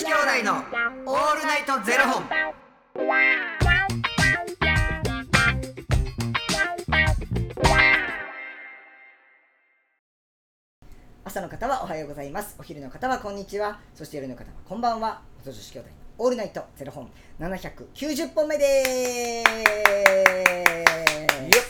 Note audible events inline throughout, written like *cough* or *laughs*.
子兄弟のオールナイトゼロ本。朝の方はおはようございます。お昼の方はこんにちは。そして夜の方はこんばんは。元女子兄弟のオールナイトゼロ本。790本目です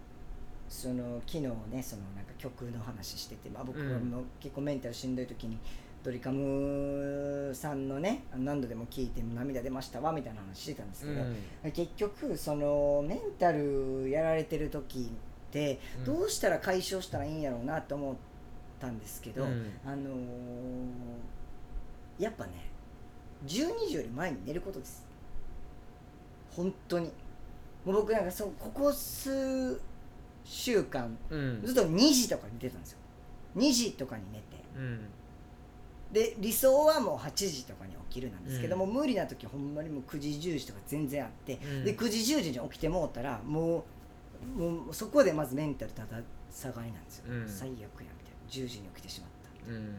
その昨日ねそのなんか曲の話してて、まあ、僕はうん。もう結構メンタルしんどい時にドリカムさんのね何度でも聴いて涙出ましたわみたいな話してたんですけど、結局そのメンタルやられてる時ってうん。どうしたら解消したらいいんやろうなと思ったんですけど、うん。あのーやっぱね12時より前に寝ることです。本当に。もう僕なんかそうここ数週間。うん。ずっと2時とかに寝てたんですよ。2時とかに寝て。うん。で理想はもう8時とかに起きるなんですけども、うん。無理な時ほんまにもう9時10時とか全然あって、うん。で9時10時に起きてもうたらもうもうそこでまずメンタルただ下がりなんですよ、うん。最悪やみたいな。10時に起きてしまった。うん。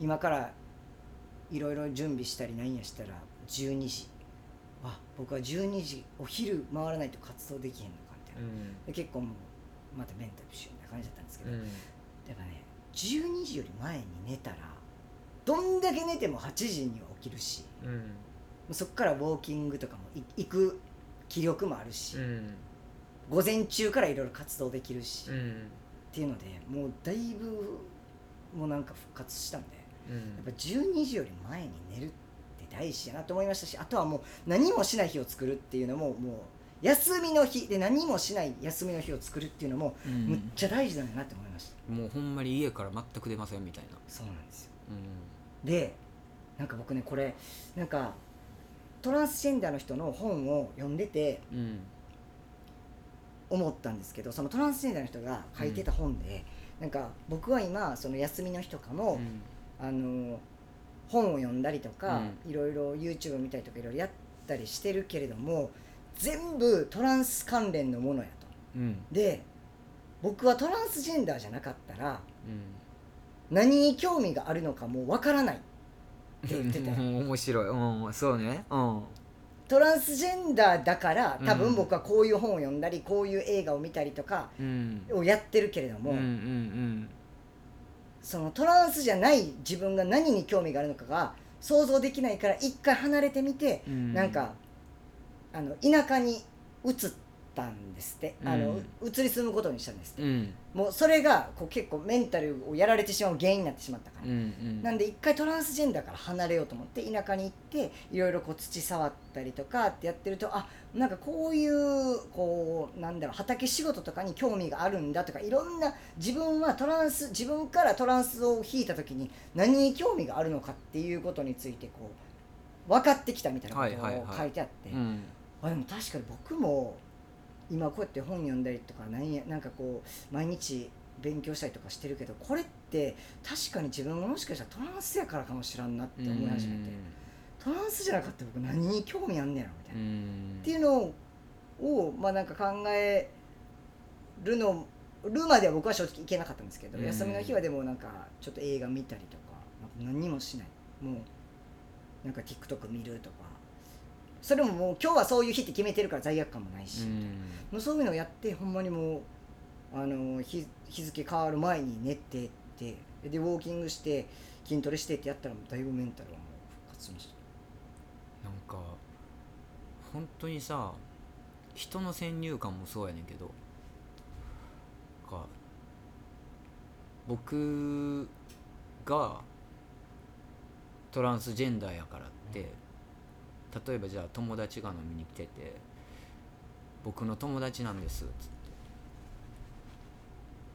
今からいろいろ準備したりなんやしたら12時。あ僕は12時お昼回らないと活動できへんのか。みたいな、で結構もうまたメンタルシューな感じだったんですけど、うん。やっぱね12時より前に寝たらどんだけ寝ても8時には起きるしうん。そっからウォーキングとかもい行く気力もあるし、うん。午前中からいろいろ活動できるし、っうん。ていうのでもうだいぶもうなんか復活したんでうん。やっぱ12時より前に寝るって大事やなと思いましたしあとはもう何もしない日を作るっていうのももう休みの日。で何もしない休みの日を作るっていうのもうん。むっちゃ大事だなって思いました、もうほんまに家から全く出ませんみたいな。そうなんですよ。うでなんか僕ねこれなんかトランスジェンダーの人の本を読んでてんうん。思ったんですけどそのトランスジェンダーの人が書いてた本で、なんか僕は今その休みの日とかも、あの本を読んだりとか、いろいろ YouTube 見たりとかいろいろやったりしてるけれども全部トランス関連のものやと。うん。で僕はトランスジェンダーじゃなかったらうん。何に興味があるのかもうわからないって言っててうん面白い。うんそうね。うん。トランスジェンダーだから多うん。分僕はこういう本を読んだりこういう映画を見たりとかうん。をやってるけれども、うんうん。そのトランスじゃない自分が何に興味があるのかが想像できないから一回離れてみて、うん。なんかあの田舎に移ったんですって、あの移り住むことにしたんですって、うん。もうそれがこう結構メンタルをやられてしまう原因になってしまったから、うんうん。なんで一回トランスジェンダーから離れようと思って田舎に行っていろいろこう土触ったりとかってやってるとあなんかこういうこうなんだろう畑仕事とかに興味があるんだとかいろんな自分はトランス自分からトランスを引いた時に何に興味があるのかっていうことについてこう分かってきたみたいなことはいはいはい。を書いてあって、うんあでも確かに僕も今こうやって本読んだりとかなんやなんかこう毎日勉強したりとかしてるけどこれって確かに自分がもしかしたらトランスやからかもしらんなって思い始めて、トランスじゃなかったら僕何に興味あんねやろみたいな、うん。っていうのをまあなんか考えるのるまでは僕は正直行けなかったんですけど、うん。休みの日はでもなんかちょっと映画見たりとか何もしない。もうなんか TikTok 見るとかそれももう今日はそういう日って決めてるから罪悪感もないし、うん。もうそういうのをやってほんまにもうあの日日付変わる前に寝てって。でウォーキングして筋トレしてってやったらもうだいぶメンタルはもう復活しました。なんか本当にさ人の先入観もそうやねんけどか僕がトランスジェンダーやからって例えばじゃあ友達が飲みに来てて「僕の友達なんです」っつって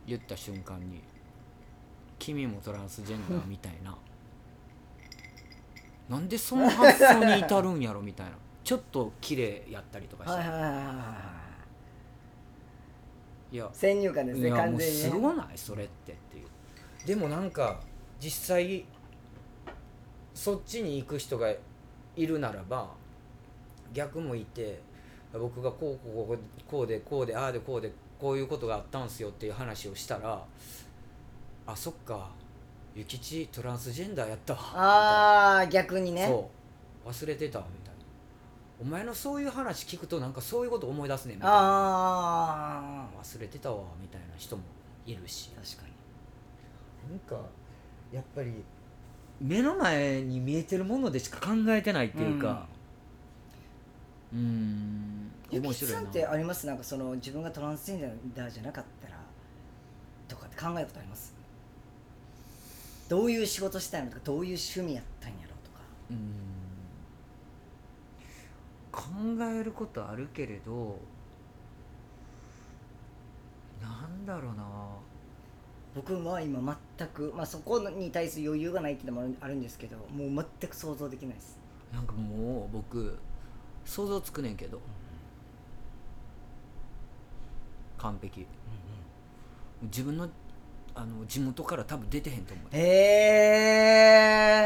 言った瞬間に「君もトランスジェンダーみたいな」*laughs* なんでその発想に至るんやろみたいな。ちょっと綺麗やったりとかして、はいや先入観ですね完全にね。すごないそれってっていう。でもなんか実際そっちに行く人がいるならば逆もいて僕がこうこうこうこうでこうでああでこうでこういうことがあったんすよっていう話をしたらあそっか諭吉トランスジェンダーやったわ。ああ逆にね。そう。忘れてたみたいな。お前のそういう話聞くとなんかそういうこと思い出すねんみたいな。ああ忘れてたわみたいな人もいるし。確かに。なんかやっぱり目の前に見えてるものでしか考えてないっていうか。うーん。面白いな。さんってあります？なんかその自分がトランスジェンダーじゃなかったらとかって考えることあります？どういう仕事したいのとかどういう趣味やったんやろとか。うーん。考えることあるけれどなんだろうな僕は今全く、まあ、そこに対する余裕がないっていうのもあるんですけどもう全く想像できないです。なんかもう僕想像つくねんけど。完璧。自分のあの地元から多分出てへんと思う。へ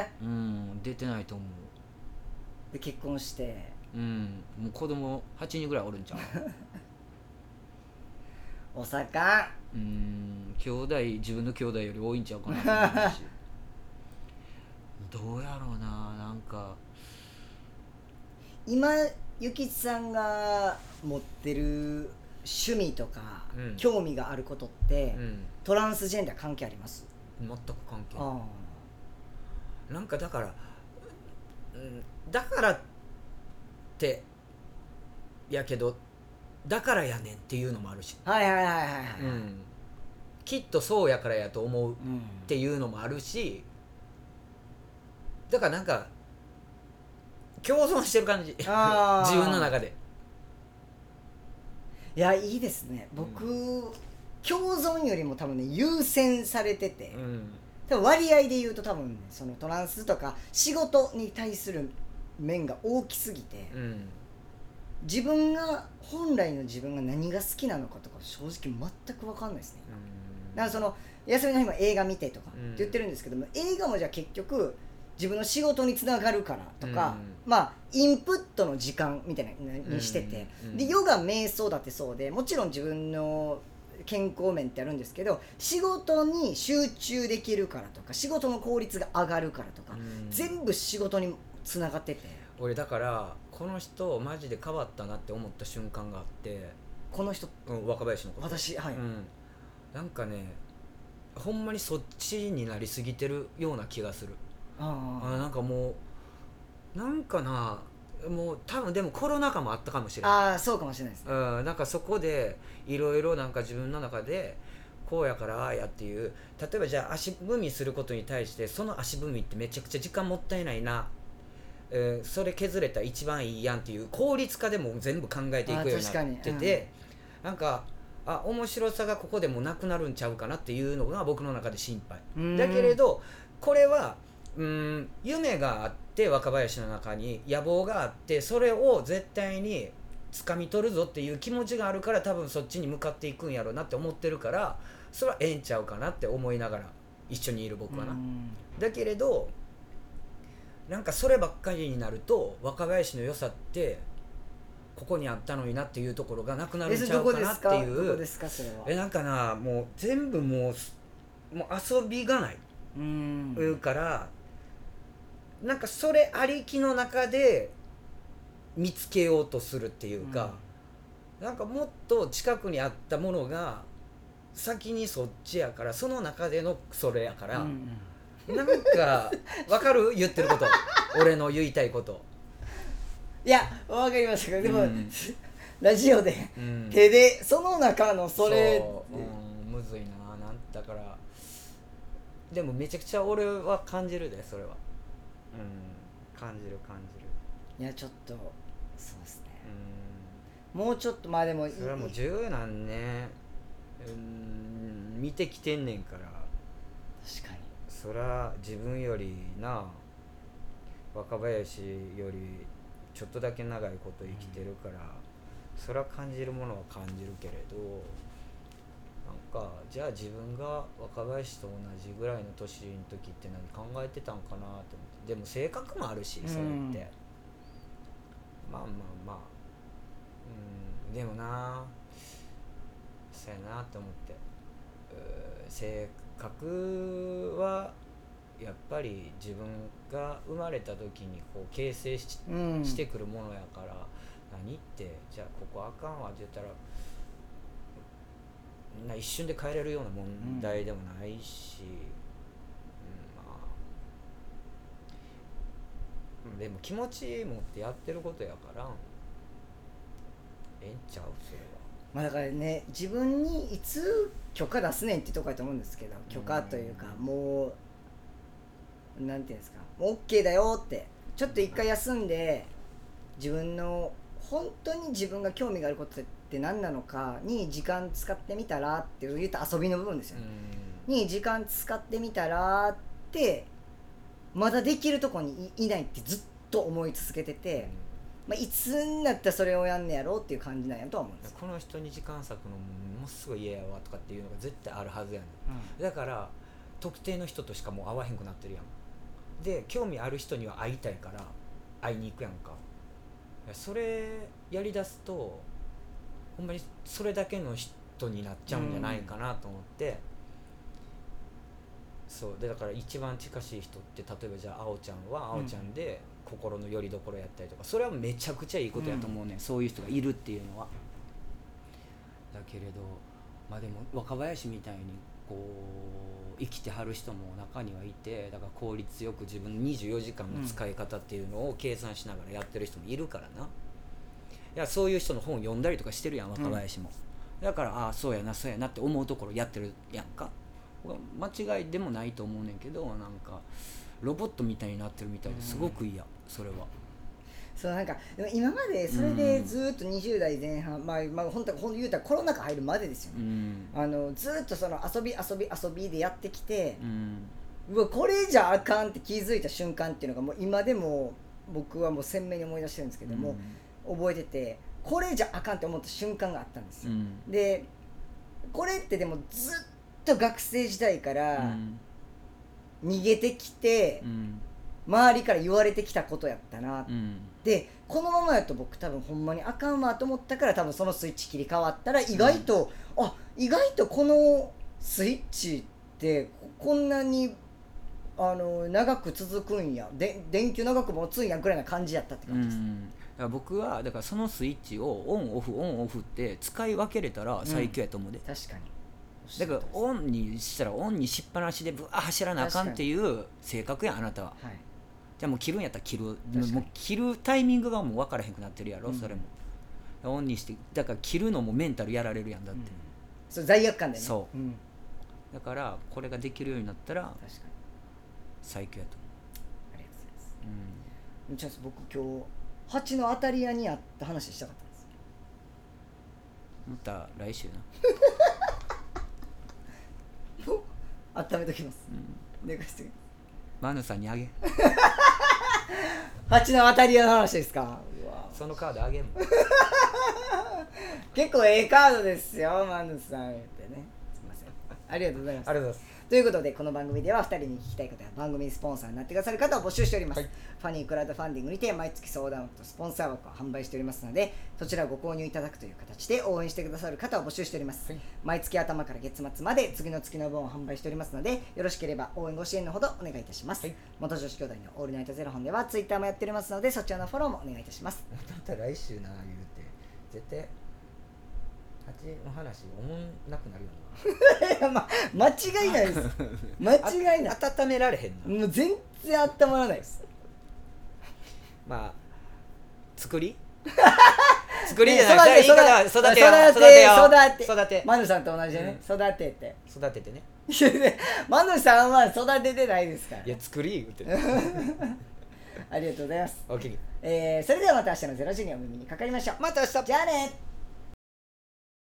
えうん出てないと思う。で結婚して。うんもう子供8人ぐらいおるんちゃう？*laughs* お魚うん兄弟自分の兄弟より多いんちゃうかなと思うし。*laughs* どうやろうななんか。今ゆきちさんが持ってる趣味とか、うん。興味があることって、うん。トランスジェンダー関係あります？全く関係ない。あ。なんかだから、うん、だからってやけどだからやねんっていうのもあるし、あはいはいはいはいはい、うん、きっとそうやからやと思うっうんていうのもあるし。だからなんか共存してる感じ。*laughs* 自分の中で。いやいいですね。僕、共存よりも多分ね優先されてて、うん。多分割合で言うと多分ねそのトランスとか仕事に対する面が大きすぎて、うん自分が本来の自分が何が好きなのかとか正直全く分かんないですね。だからその休みの日も映画見てとかってうん言ってるんですけども、映画もじゃあ結局自分の仕事につながるからとか、うまあインプットの時間みたいなにしてて、うん。でヨガ瞑想だってそうでもちろん自分の健康面ってあるんですけど仕事に集中できるからとか仕事の効率が上がるからとか、うん。全部仕事につながってて俺だからこの人マジで変わったなって思った瞬間があって、この人うん、若林のこと。私はい、うん、なんかねほんまにそっちになりすぎてるような気がする。ああなんかもうなんかなもう多分でもコロナ禍もあったかもしれあない。あーそうかもしれないですね。うん、なんかそこでいろいろなんか自分の中でこうやからああやっていう例えばじゃあ足踏みすることに対してその足踏みってめちゃくちゃ時間もったいないな、えーそれ削れたら一番いいやんっていう効率化でも全部考えていくようになってて、なんかあ面白さがここでもなくなるんちゃうかなっていうのが僕の中で心配。うん。だけれどこれはうん夢があって若林の中に野望があってそれを絶対に掴み取るぞっていう気持ちがあるから多分そっちに向かっていくんやろうなって思ってるからそれはええんちゃうかなって思いながら一緒にいる僕はな。うん。だけれどなんかそればっかりになると若林の良さってここにあったのになっていうところがなくなるんちゃうかなっていう。えなんかなもう全部もうすもう遊びがない、うんからなんかそれありきの中で見つけようとするっていうか、なんかもっと近くにあったものが先にそっちやからその中でのそれやから、うんなんかわかる？言ってること。俺の言いたいこと、いやわかりました。けどでも、うん。ラジオでうん。手でその中のそれ。そう。うん、むずいな。なんだから。でもめちゃくちゃ俺は感じるでそれは。うん。感じる感じる。いやちょっとそうですね。うもうちょっとまあでもんそれはもう十何年。うん見てきてんねんから。確かにそら自分よりな若林よりちょっとだけ長いこと生きてるから、それは感じるものは感じるけれどなんかじゃあ自分が若林と同じぐらいの年の時って何考えてたんかなと思って。でも性格もあるしそれって、うんまあまあまあ。うんでもなそうやなって思って。性格はやっぱり自分が生まれた時にこう形成し,、うんしてくるものやから何ってじゃあここあかんわって言ったらな一瞬で変えれるような問題でもないし、うんまあでも気持ち持ってやってることやからええんちゃうそれは。まあだからね自分にいつ許可出すねんってとこやと思うんですけど許可というかもうなんていうんですかもう OK だよってちょっと一回休んで自分の本当に自分が興味があることって何なのかに時間使ってみたらっていう言った遊びの部分ですよね、に時間使ってみたらってまだできるとこにいいないってずっと思い続けてて、まあ、いつになったらそれをやんねやろうっていう感じなんやとは思うんです。よ、この人に時間割くのものすごい嫌やわとかっていうのが絶対あるはずやねん。だから特定の人としかもう会わへんくなってるやん。で興味ある人には会いたいから会いに行くやんか。それやりだすとほんまにそれだけの人になっちゃうんじゃないかなと思って、そう。でだから一番近しい人って例えばじゃああおちゃんはあおちゃんで心の拠り所やったりとかそれはめちゃくちゃいいことやと思うね、ん、そういう人がいるっていうのは。だけれどまあでも若林みたいにこう生きてはる人も中にはいてだから効率よく自分の24時間の使い方っていうのを計算しながらやってる人もいるからな、いやそういう人の本読んだりとかしてるやん若林も、だからああそうやなそうやなって思うところやってるやんか。間違いでもないと思うねんけどなんかロボットみたいになってるみたいですごく嫌、それは。そうなんか今までそれでずっと20代前半、まあまあ本当本当言うたらコロナ禍入るまでですようね、ん。あのずっとその遊び遊び遊びでやってきてう、ん。うわこれじゃあかんって気づいた瞬間っていうのがもう今でも僕はもう鮮明に思い出してるんですけども、覚えててこれじゃあかんって思った瞬間があったんですよ、うん。でこれってでもずっと学生時代かうらん逃げてきて、うん。周りから言われてきたことやったな。うん。でこのままやと僕多分ほんまにあかんわと思ったから多分そのスイッチ切り替わったら意外と、あ意外とこのスイッチってここんなにあの長く続くんや。で電球長く持つんやぐらいな感じやったってう感じです、んだから僕はだからそのスイッチをオンオフオンオフって使い分けれたら最強やと思うで、確かにだからオンにしたらオンにしっぱなしでぶわー走らなあかんっていう性格やんあなたは。はい。じゃあもう切るんやったら切る。もう切るタイミングがもう分からへんくなってるやろ、うんそれも。オンにしてだから切るのもメンタルやられるやんだって、そう罪悪感でね、そう。ん、だからこれができるようになったら最強やとありがとうございます思う、じゃあ僕今日蜂の当たり屋にあった話したかったんですうん、また来週な、*laughs* 温めときます。うん、寝かして。おきますマヌさんにあげ。*laughs* 蜂の当たり屋の話ですか？うわ。そのカードあげんもん *laughs* 結構ええカードですよマヌさん言ってね。すいません。ありがとうございます。ありがとうございますということでこの番組では2人に聞きたいことや番組スポンサーになってくださる方を募集しております、はい。ファニークラウドファンディングにて毎月相談枠とスポンサー枠を販売しておりますのでそちらをご購入いただくという形で応援してくださる方を募集しております、はい。毎月頭から月末まで次の月の分を販売しておりますのでよろしければ応援ご支援のほどお願いいたします、はい。元女子兄弟のオールナイトゼロ本ではツイッターもやっておりますのでそちらのフォローもお願いいたします。また来週な言うて。絶対蜂の話思んなくなるよな。*laughs* ま間違いないです。*laughs* 間違いない。温められへんな。もう全然温まらないです。まあ作り？*laughs* 作りじゃねない、育て育てよ育てよ育て。マヌさんと同じでね、育てて。育ててね。マヌさんは育ててないですから。いや作り言うてありがとうございます、おおきにえー、それではまた明日の0時にお耳にかかりましょう。また明日。じゃあね